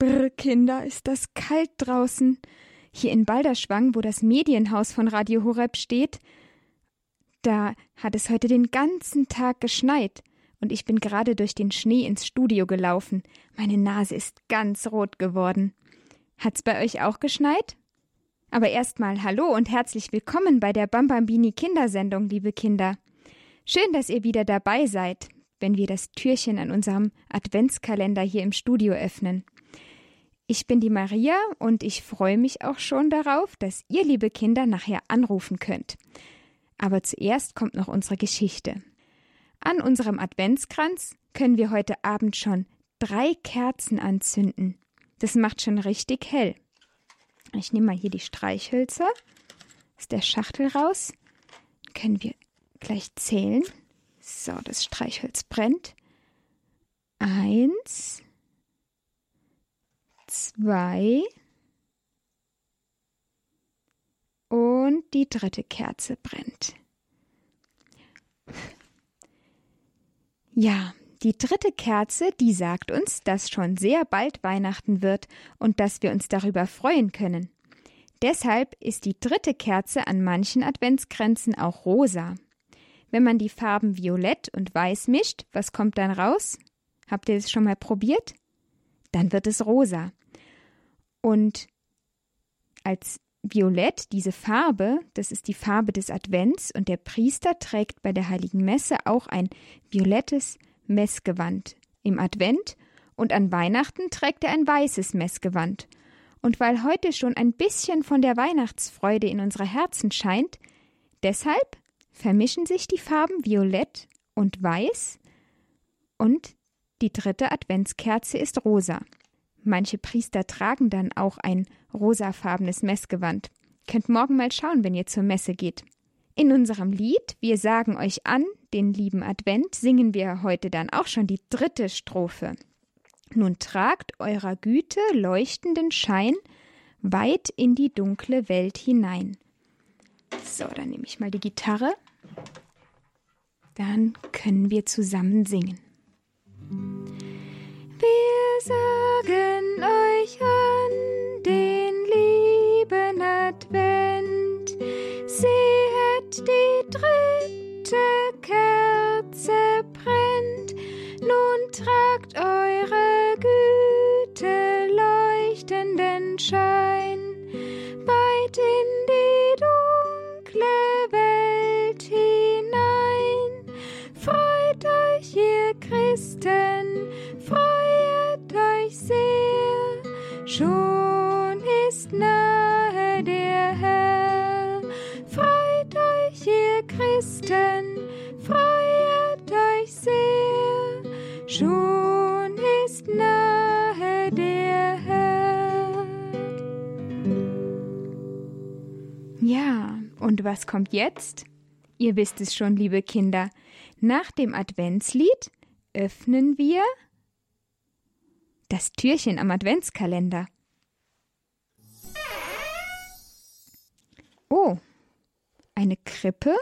Brr, Kinder, ist das kalt draußen. Hier in Balderschwang, wo das Medienhaus von Radio Horeb steht, da hat es heute den ganzen Tag geschneit und ich bin gerade durch den Schnee ins Studio gelaufen. Meine Nase ist ganz rot geworden. Hat's bei euch auch geschneit? Aber erstmal hallo und herzlich willkommen bei der Bambambini Kindersendung, liebe Kinder. Schön, dass ihr wieder dabei seid, wenn wir das Türchen an unserem Adventskalender hier im Studio öffnen. Ich bin die Maria und ich freue mich auch schon darauf, dass ihr, liebe Kinder, nachher anrufen könnt. Aber zuerst kommt noch unsere Geschichte. An unserem Adventskranz können wir heute Abend schon drei Kerzen anzünden. Das macht schon richtig hell. Ich nehme mal hier die Streichhölzer aus der Schachtel raus. Können wir gleich zählen. So, das Streichholz brennt. Eins, zwei und die dritte Kerze brennt. Ja, die dritte Kerze, die sagt uns, dass schon sehr bald Weihnachten wird und dass wir uns darüber freuen können. Deshalb ist die dritte Kerze an manchen Adventskränzen auch rosa. Wenn man die Farben Violett und Weiß mischt, was kommt dann raus? Habt ihr es schon mal probiert? Dann wird es rosa. Und als Violett, diese Farbe, das ist die Farbe des Advents und der Priester trägt bei der heiligen Messe auch ein violettes Messgewand im Advent und an Weihnachten trägt er ein weißes Messgewand. Und weil heute schon ein bisschen von der Weihnachtsfreude in unsere Herzen scheint, deshalb vermischen sich die Farben Violett und Weiß und die dritte Adventskerze ist rosa. Manche Priester tragen dann auch ein rosafarbenes Messgewand. Könnt morgen mal schauen, wenn ihr zur Messe geht. In unserem Lied Wir sagen euch an, den lieben Advent, singen wir heute dann auch schon die dritte Strophe. Nun tragt eurer Güte leuchtenden Schein weit in die dunkle Welt hinein. So, dann nehme ich mal die Gitarre. Dann können wir zusammen singen. Wir sagen euch an den lieben Advent. Seht, die dritte Kerze brennt. Nun tragt eure Güte leuchtenden Schein weit in die dunkle Welt hinein. Freut euch, ihr Christen, freut schon ist nahe der Herr. Freut euch, ihr Christen, freut euch sehr, schon ist nahe der Herr. Ja, und was kommt jetzt? Ihr wisst es schon, liebe Kinder. Nach dem Adventslied öffnen wir das Türchen am Adventskalender. Oh, eine Krippe?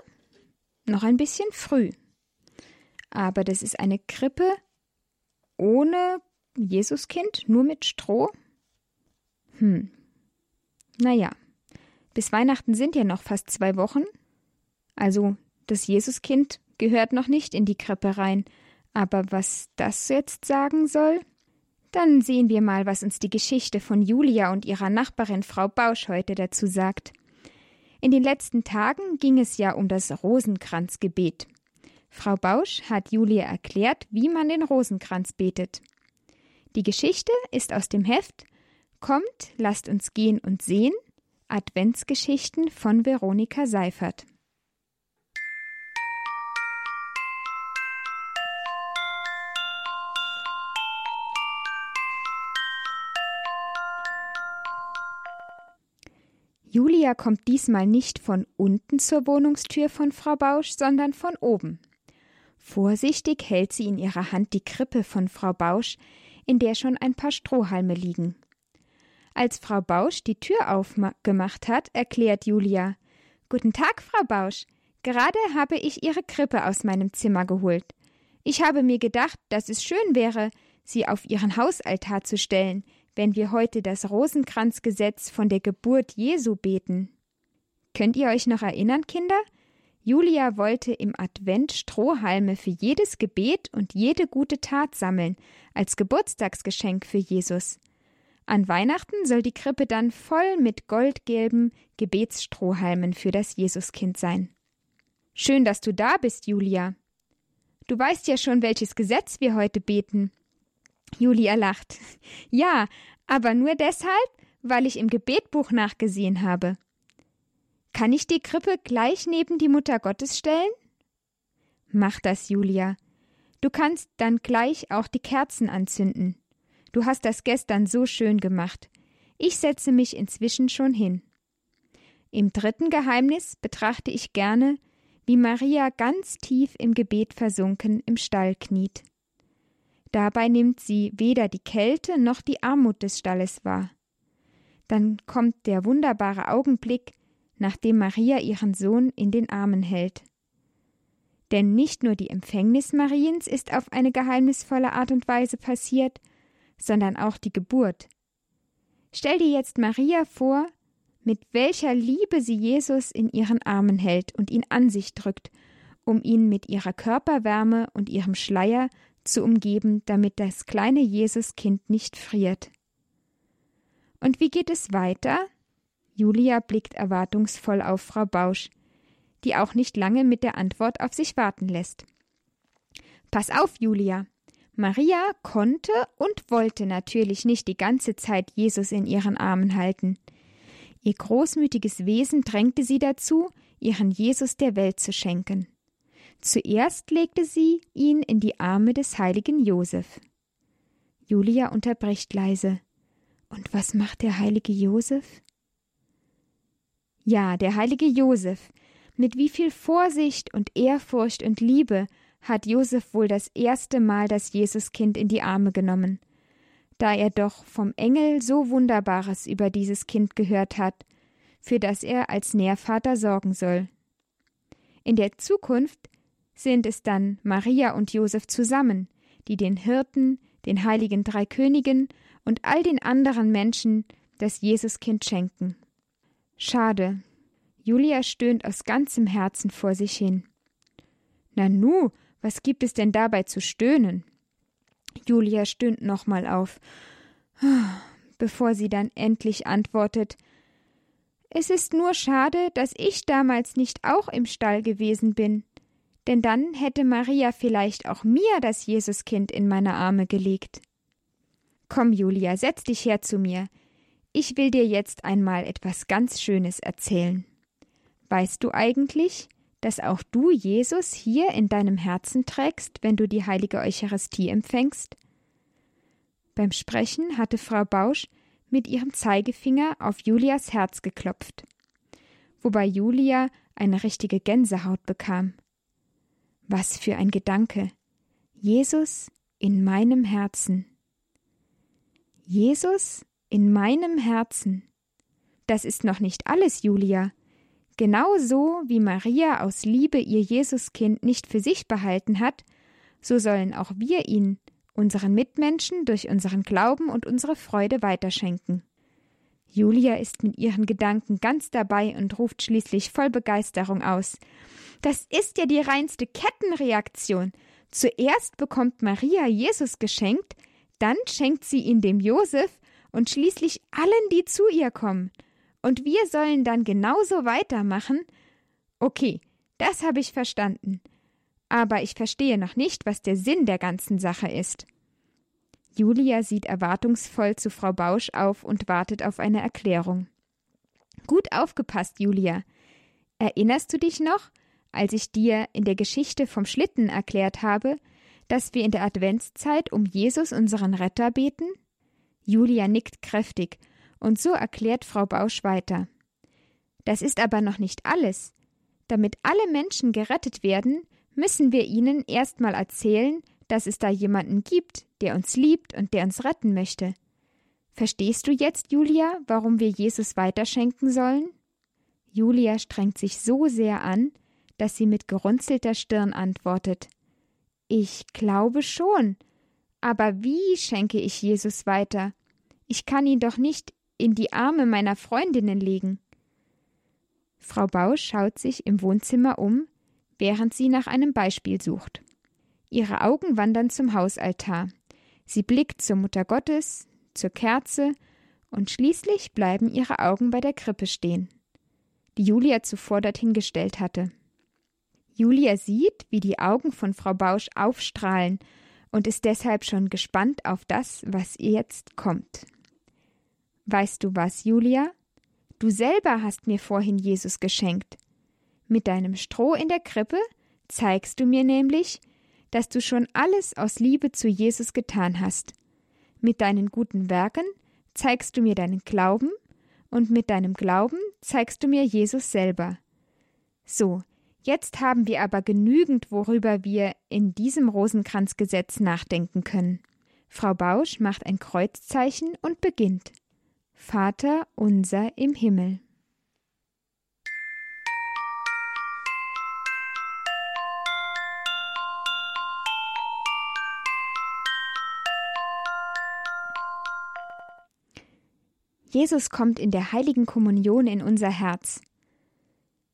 Noch ein bisschen früh. Aber das ist eine Krippe ohne Jesuskind, nur mit Stroh? Hm. Naja, bis Weihnachten sind ja noch fast zwei Wochen. Also das Jesuskind gehört noch nicht in die Krippe rein. Aber was das jetzt sagen soll? Dann sehen wir mal, was uns die Geschichte von Julia und ihrer Nachbarin Frau Bausch heute dazu sagt. In den letzten Tagen ging es ja um das Rosenkranzgebet. Frau Bausch hat Julia erklärt, wie man den Rosenkranz betet. Die Geschichte ist aus dem Heft Kommt, lasst uns gehen und sehen Adventsgeschichten von Veronika Seifert. Julia kommt diesmal nicht von unten zur Wohnungstür von Frau Bausch, sondern von oben. Vorsichtig hält sie in ihrer Hand die Krippe von Frau Bausch, in der schon ein paar Strohhalme liegen. Als Frau Bausch die Tür aufgemacht hat, erklärt Julia Guten Tag, Frau Bausch. Gerade habe ich Ihre Krippe aus meinem Zimmer geholt. Ich habe mir gedacht, dass es schön wäre, sie auf Ihren Hausaltar zu stellen, wenn wir heute das Rosenkranzgesetz von der Geburt Jesu beten. Könnt ihr euch noch erinnern, Kinder? Julia wollte im Advent Strohhalme für jedes Gebet und jede gute Tat sammeln, als Geburtstagsgeschenk für Jesus. An Weihnachten soll die Krippe dann voll mit goldgelben Gebetsstrohhalmen für das Jesuskind sein. Schön, dass du da bist, Julia. Du weißt ja schon, welches Gesetz wir heute beten. Julia lacht. Ja, aber nur deshalb, weil ich im Gebetbuch nachgesehen habe. Kann ich die Krippe gleich neben die Mutter Gottes stellen? Mach das, Julia. Du kannst dann gleich auch die Kerzen anzünden. Du hast das gestern so schön gemacht. Ich setze mich inzwischen schon hin. Im dritten Geheimnis betrachte ich gerne, wie Maria ganz tief im Gebet versunken im Stall kniet. Dabei nimmt sie weder die Kälte noch die Armut des Stalles wahr. Dann kommt der wunderbare Augenblick, nachdem Maria ihren Sohn in den Armen hält. Denn nicht nur die Empfängnis Mariens ist auf eine geheimnisvolle Art und Weise passiert, sondern auch die Geburt. Stell dir jetzt Maria vor, mit welcher Liebe sie Jesus in ihren Armen hält und ihn an sich drückt, um ihn mit ihrer Körperwärme und ihrem Schleier zu umgeben, damit das kleine Jesuskind nicht friert. Und wie geht es weiter? Julia blickt erwartungsvoll auf Frau Bausch, die auch nicht lange mit der Antwort auf sich warten lässt. Pass auf, Julia, Maria konnte und wollte natürlich nicht die ganze Zeit Jesus in ihren Armen halten. Ihr großmütiges Wesen drängte sie dazu, ihren Jesus der Welt zu schenken. Zuerst legte sie ihn in die Arme des heiligen Josef. Julia unterbricht leise. Und was macht der heilige Josef? Ja, der heilige Josef. Mit wie viel Vorsicht und Ehrfurcht und Liebe hat Josef wohl das erste Mal das Jesuskind in die Arme genommen, da er doch vom Engel so Wunderbares über dieses Kind gehört hat, für das er als Nährvater sorgen soll. In der Zukunft sind es dann Maria und Josef zusammen, die den Hirten, den heiligen drei Königen und all den anderen Menschen das Jesuskind schenken. Schade. Julia stöhnt aus ganzem Herzen vor sich hin. Nanu, was gibt es denn dabei zu stöhnen? Julia stöhnt nochmal auf, bevor sie dann endlich antwortet Es ist nur schade, dass ich damals nicht auch im Stall gewesen bin, denn dann hätte Maria vielleicht auch mir das Jesuskind in meine Arme gelegt. Komm, Julia, setz dich her zu mir. Ich will dir jetzt einmal etwas ganz Schönes erzählen. Weißt du eigentlich, dass auch du Jesus hier in deinem Herzen trägst, wenn du die heilige Eucharistie empfängst? Beim Sprechen hatte Frau Bausch mit ihrem Zeigefinger auf Julias Herz geklopft, wobei Julia eine richtige Gänsehaut bekam. Was für ein Gedanke. Jesus in meinem Herzen. Jesus in meinem Herzen. Das ist noch nicht alles, Julia. Genauso wie Maria aus Liebe ihr Jesuskind nicht für sich behalten hat, so sollen auch wir ihn, unseren Mitmenschen, durch unseren Glauben und unsere Freude weiterschenken. Julia ist mit ihren Gedanken ganz dabei und ruft schließlich voll Begeisterung aus. Das ist ja die reinste Kettenreaktion. Zuerst bekommt Maria Jesus geschenkt, dann schenkt sie ihn dem Josef und schließlich allen, die zu ihr kommen. Und wir sollen dann genauso weitermachen? Okay, das habe ich verstanden. Aber ich verstehe noch nicht, was der Sinn der ganzen Sache ist. Julia sieht erwartungsvoll zu Frau Bausch auf und wartet auf eine Erklärung. Gut aufgepasst, Julia. Erinnerst du dich noch, als ich dir in der Geschichte vom Schlitten erklärt habe, dass wir in der Adventszeit um Jesus unseren Retter beten? Julia nickt kräftig und so erklärt Frau Bausch weiter. Das ist aber noch nicht alles. Damit alle Menschen gerettet werden, müssen wir ihnen erstmal erzählen, dass es da jemanden gibt, der uns liebt und der uns retten möchte. Verstehst du jetzt, Julia, warum wir Jesus weiterschenken sollen? Julia strengt sich so sehr an, dass sie mit gerunzelter Stirn antwortet. Ich glaube schon. Aber wie schenke ich Jesus weiter? Ich kann ihn doch nicht in die Arme meiner Freundinnen legen. Frau Bausch schaut sich im Wohnzimmer um, während sie nach einem Beispiel sucht. Ihre Augen wandern zum Hausaltar. Sie blickt zur Mutter Gottes, zur Kerze, und schließlich bleiben ihre Augen bei der Krippe stehen, die Julia zuvor dorthin gestellt hatte. Julia sieht, wie die Augen von Frau Bausch aufstrahlen und ist deshalb schon gespannt auf das, was ihr jetzt kommt. Weißt du was, Julia? Du selber hast mir vorhin Jesus geschenkt. Mit deinem Stroh in der Krippe zeigst du mir nämlich, dass du schon alles aus Liebe zu Jesus getan hast. Mit deinen guten Werken zeigst du mir deinen Glauben und mit deinem Glauben zeigst du mir Jesus selber. So, jetzt haben wir aber genügend, worüber wir in diesem Rosenkranzgesetz nachdenken können. Frau Bausch macht ein Kreuzzeichen und beginnt. Vater unser im Himmel. Jesus kommt in der heiligen Kommunion in unser Herz.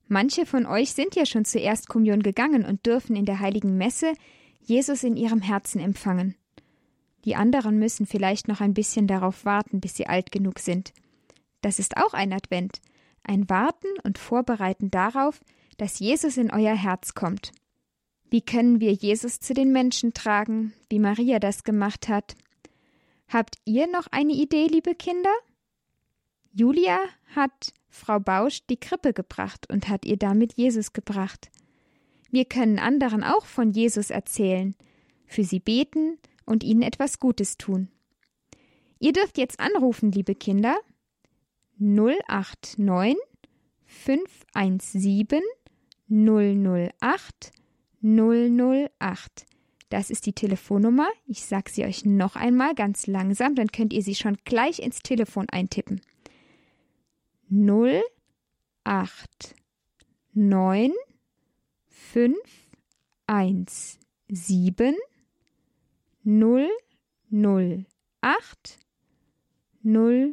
Manche von euch sind ja schon zur Erstkommunion gegangen und dürfen in der heiligen Messe Jesus in ihrem Herzen empfangen. Die anderen müssen vielleicht noch ein bisschen darauf warten, bis sie alt genug sind. Das ist auch ein Advent, ein Warten und Vorbereiten darauf, dass Jesus in euer Herz kommt. Wie können wir Jesus zu den Menschen tragen, wie Maria das gemacht hat? Habt ihr noch eine Idee, liebe Kinder? Julia hat Frau Bausch die Krippe gebracht und hat ihr damit Jesus gebracht. Wir können anderen auch von Jesus erzählen, für sie beten und ihnen etwas Gutes tun. Ihr dürft jetzt anrufen, liebe Kinder. 089 517 008 008. Das ist die Telefonnummer. Ich sage sie euch noch einmal ganz langsam, dann könnt ihr sie schon gleich ins Telefon eintippen null acht neun fünf eins sieben null null acht null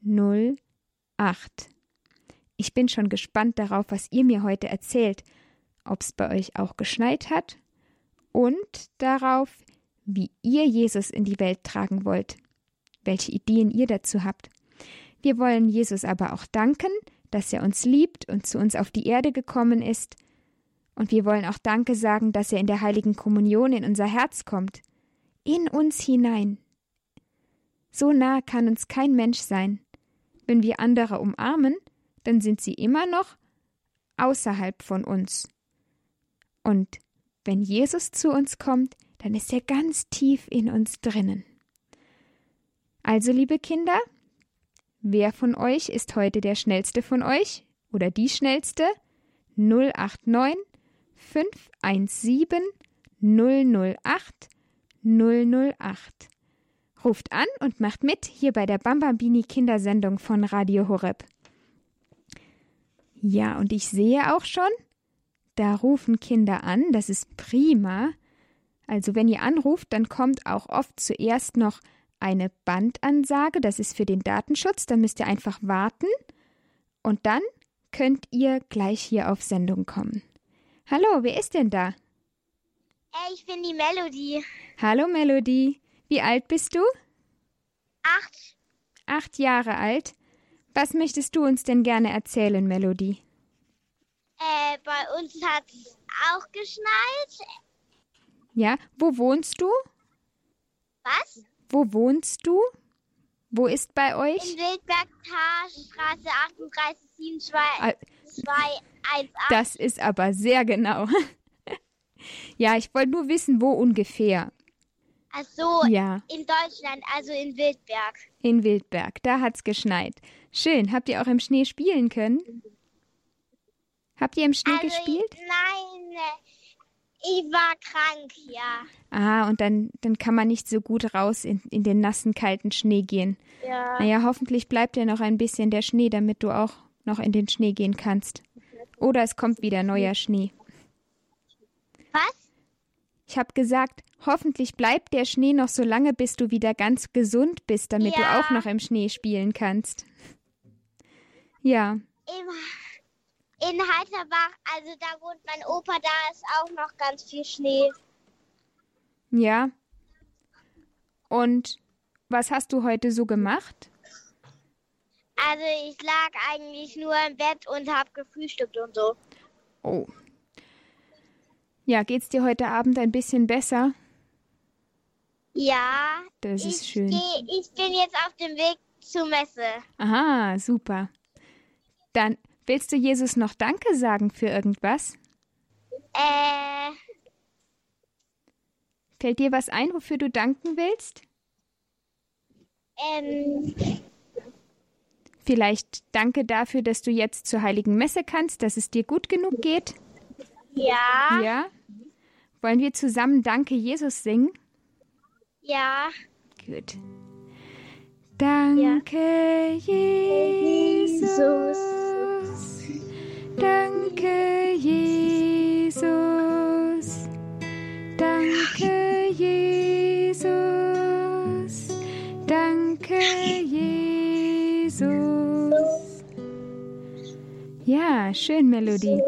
null acht. Ich bin schon gespannt darauf, was ihr mir heute erzählt, ob es bei euch auch geschneit hat und darauf, wie ihr Jesus in die Welt tragen wollt, welche Ideen ihr dazu habt. Wir wollen Jesus aber auch danken, dass er uns liebt und zu uns auf die Erde gekommen ist. Und wir wollen auch Danke sagen, dass er in der heiligen Kommunion in unser Herz kommt, in uns hinein. So nah kann uns kein Mensch sein. Wenn wir andere umarmen, dann sind sie immer noch außerhalb von uns. Und wenn Jesus zu uns kommt, dann ist er ganz tief in uns drinnen. Also, liebe Kinder, Wer von euch ist heute der schnellste von euch oder die schnellste? 089 517 008 008. Ruft an und macht mit hier bei der Bambambini Kindersendung von Radio Horeb. Ja, und ich sehe auch schon, da rufen Kinder an, das ist prima. Also wenn ihr anruft, dann kommt auch oft zuerst noch eine Bandansage, das ist für den Datenschutz, da müsst ihr einfach warten und dann könnt ihr gleich hier auf Sendung kommen. Hallo, wer ist denn da? Hey, ich bin die Melody. Hallo Melody, wie alt bist du? Acht. Acht Jahre alt. Was möchtest du uns denn gerne erzählen, Melody? Äh, bei uns hat es auch geschneit. Ja, wo wohnst du? Was? Wo wohnst du? Wo ist bei euch? In Wildberg, Straße 38 218. Das ist aber sehr genau. ja, ich wollte nur wissen, wo ungefähr. Ach so, ja. in Deutschland, also in Wildberg. In Wildberg, da hat's geschneit. Schön. Habt ihr auch im Schnee spielen können? Habt ihr im Schnee also, gespielt? Nein, ich war krank, ja. Ah, und dann, dann kann man nicht so gut raus in, in den nassen, kalten Schnee gehen. Ja. Naja, hoffentlich bleibt ja noch ein bisschen der Schnee, damit du auch noch in den Schnee gehen kannst. Oder es kommt wieder neuer Schnee. Was? Ich habe gesagt, hoffentlich bleibt der Schnee noch so lange, bis du wieder ganz gesund bist, damit Ja. du auch noch im Schnee spielen kannst. Ja, Im, in Heiterbach, also da wohnt mein Opa, da ist auch noch ganz viel Schnee. ja. Und was hast du heute so gemacht? Also ich lag eigentlich nur im Bett und habe gefrühstückt und so. Oh. Ja, geht's dir heute Abend ein bisschen besser? Ja, Das ich, ist schön. geh- ich bin jetzt auf dem Weg zur Messe. Aha, super. Dann willst du Jesus noch Danke sagen für irgendwas? Äh, Fällt dir was ein, wofür du danken willst? ähm, Vielleicht danke dafür, dass du jetzt zur heiligen Messe kannst, dass es dir gut genug geht? ja, Ja? Wollen wir zusammen Danke Jesus singen? ja. Gut. Danke Jesus. Danke Jesus. Danke Jesus. Danke Jesus. Ja, schön Melodie.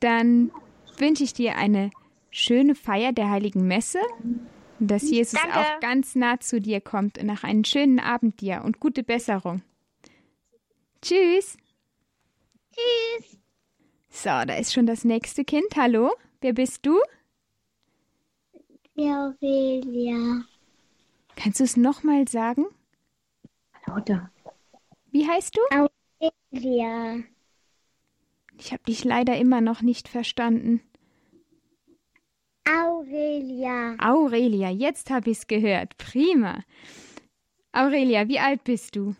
Dann wünsche ich dir eine schöne Feier der heiligen Messe, und dass Jesus Danke. auch ganz nah zu dir kommt und nach einen schönen Abend dir und gute Besserung. Tschüss. Tschüss. So, da ist schon das nächste Kind. Hallo, wer bist du? Aurelia. Kannst du es nochmal sagen? Lauter. Wie heißt du? Aurelia. Ich habe dich leider immer noch nicht verstanden. Aurelia. Aurelia, jetzt habe ich es gehört. Prima. Aurelia, wie alt bist du?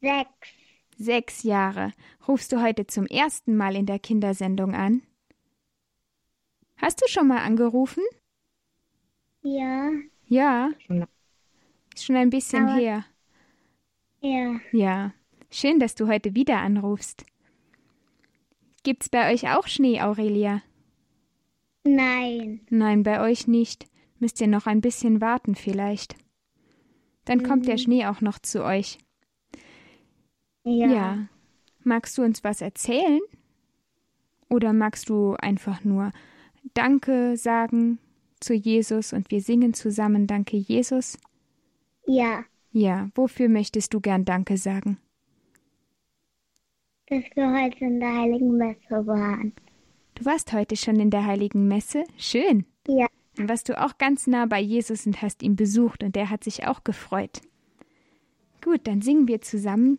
Sechs. Sechs Jahre. Rufst du heute zum ersten Mal in der Kindersendung an? Hast du schon mal angerufen? Ja. Ja, ist schon ein bisschen Aber- her. Ja. Ja, schön, dass du heute wieder anrufst. Gibt's bei euch auch Schnee, Aurelia? Nein. Nein, bei euch nicht. Müsst ihr noch ein bisschen warten vielleicht. Dann kommt der Schnee auch noch zu euch. Ja. Magst du uns was erzählen? Oder magst du einfach nur Danke sagen zu Jesus und wir singen zusammen Danke Jesus? Ja. Ja, wofür möchtest du gern Danke sagen? Dass wir heute in der Heiligen Messe waren. Du warst heute schon in der heiligen Messe? Schön. Ja. Dann warst du auch ganz nah bei Jesus und hast ihn besucht und er hat sich auch gefreut. Gut, dann singen wir zusammen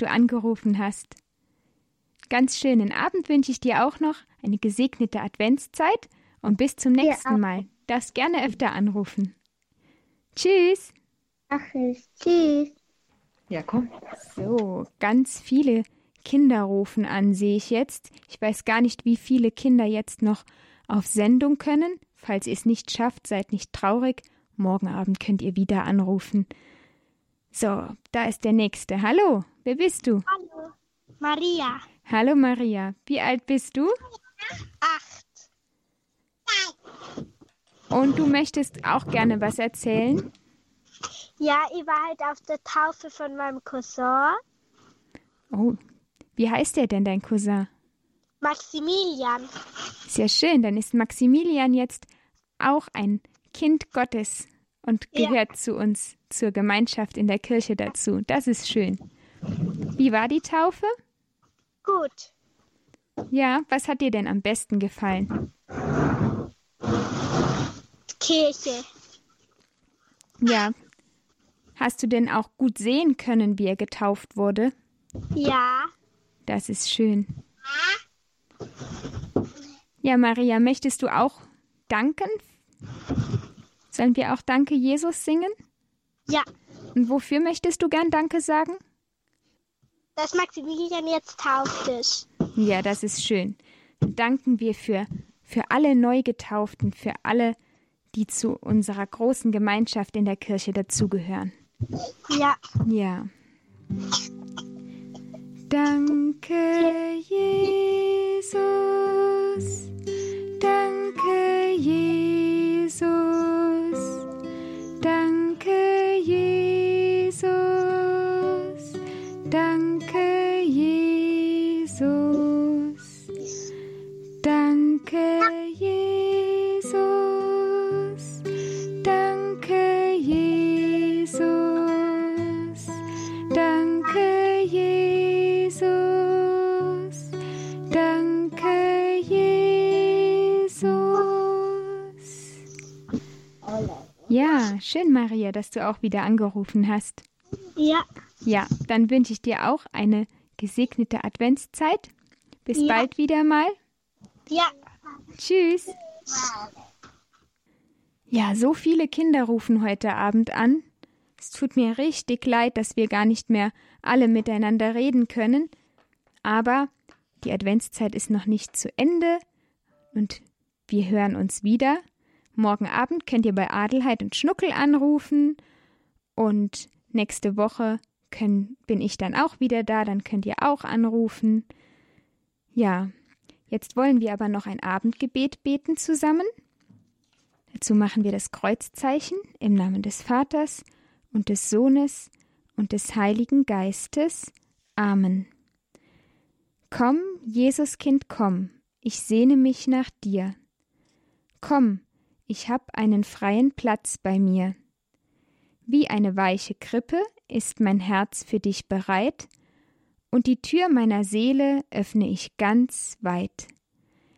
Du angerufen hast. Ganz schönen Abend wünsche ich dir auch noch, eine gesegnete Adventszeit und bis zum nächsten auch. Mal. Darfst gerne öfter anrufen. Tschüss. Ach, tschüss. Ja, komm. So, ganz viele Kinder rufen an, sehe ich jetzt. Ich weiß gar nicht, wie viele Kinder jetzt noch auf Sendung können. Falls ihr es nicht schafft, seid nicht traurig. Morgen Abend könnt ihr wieder anrufen. So, da ist der nächste. Hallo, wer bist du? Hallo. Maria. Hallo Maria, wie alt bist du? Acht. Und du möchtest auch gerne was erzählen? Ja, ich war halt auf der Taufe von meinem Cousin. Oh, wie heißt der denn, dein Cousin? Maximilian. Sehr schön, dann ist Maximilian jetzt auch ein Kind Gottes und Ja. gehört zu uns, zur Gemeinschaft in der Kirche dazu. Das ist schön. Wie war die Taufe? Gut. Ja, was hat dir denn am besten gefallen? Kirche. Ja. Hast du denn auch gut sehen können, wie er getauft wurde? Ja. Das ist schön. Ja, Maria, möchtest du auch danken? Sollen wir auch Danke Jesus singen? Ja. Und wofür möchtest du gern Danke sagen? Dass Maximilian jetzt tauft ist. Ja, das ist schön. Danken wir für, für alle Neugetauften, für alle, die zu unserer großen Gemeinschaft in der Kirche dazugehören. Ja. Ja. Danke, Jesus. Danke, Jesus. Schön, Maria, dass du auch wieder angerufen hast. Ja. Ja, dann wünsche ich dir auch eine gesegnete Adventszeit. Bis Ja. bald wieder mal. Ja. Tschüss. Ja, so viele Kinder rufen heute Abend an. Es tut mir richtig leid, dass wir gar nicht mehr alle miteinander reden können. Aber die Adventszeit ist noch nicht zu Ende und wir hören uns wieder. Morgen Abend könnt ihr bei Adelheid und Schnuckel anrufen und nächste Woche können, bin ich dann auch wieder da, dann könnt ihr auch anrufen. Ja, jetzt wollen wir aber noch ein Abendgebet beten zusammen. Dazu machen wir das Kreuzzeichen im Namen des Vaters und des Sohnes und des Heiligen Geistes. Amen. Komm, Jesuskind, komm, ich sehne mich nach dir. Komm, ich hab einen freien Platz bei mir. Wie eine weiche Krippe ist mein Herz für dich bereit, und die Tür meiner Seele öffne ich ganz weit.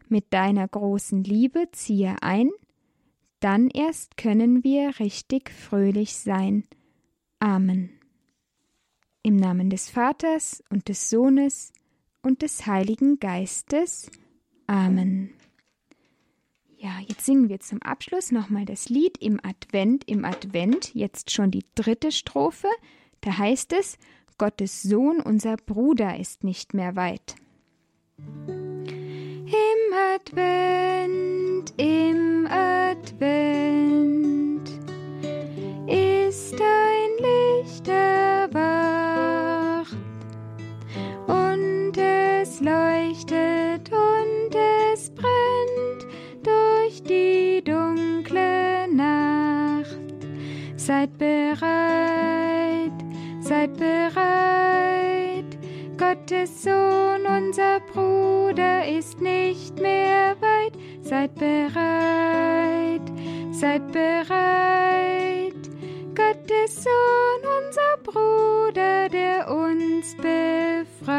Mit deiner großen Liebe ziehe ein, dann erst können wir richtig fröhlich sein. Amen. Im Namen des Vaters und des Sohnes und des Heiligen Geistes. Amen. Ja, jetzt singen wir zum Abschluss nochmal das Lied im Advent, im Advent, jetzt schon die dritte Strophe. Da heißt es, Gottes Sohn, unser Bruder, ist nicht mehr weit. Im Advent, im Advent Seid bereit, seid bereit, Gottes Sohn, unser Bruder, ist nicht mehr weit. Seid bereit, seid bereit, Gottes Sohn, unser Bruder, der uns befreit.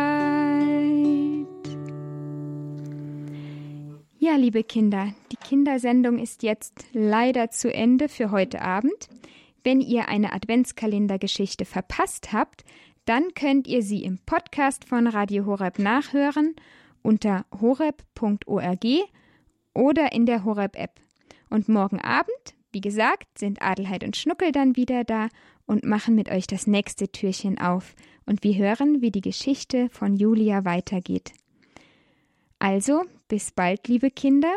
Ja, liebe Kinder, die Kindersendung ist jetzt leider zu Ende für heute Abend. Wenn ihr eine Adventskalendergeschichte verpasst habt, dann könnt ihr sie im Podcast von Radio Horeb nachhören unter horeb.org oder in der Horeb-App. Und morgen Abend, wie gesagt, sind Adelheid und Schnuckel dann wieder da und machen mit euch das nächste Türchen auf. Und wir hören, wie die Geschichte von Julia weitergeht. Also, bis bald, liebe Kinder.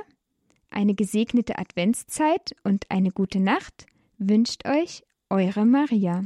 Eine gesegnete Adventszeit und eine gute Nacht wünscht euch eure Maria.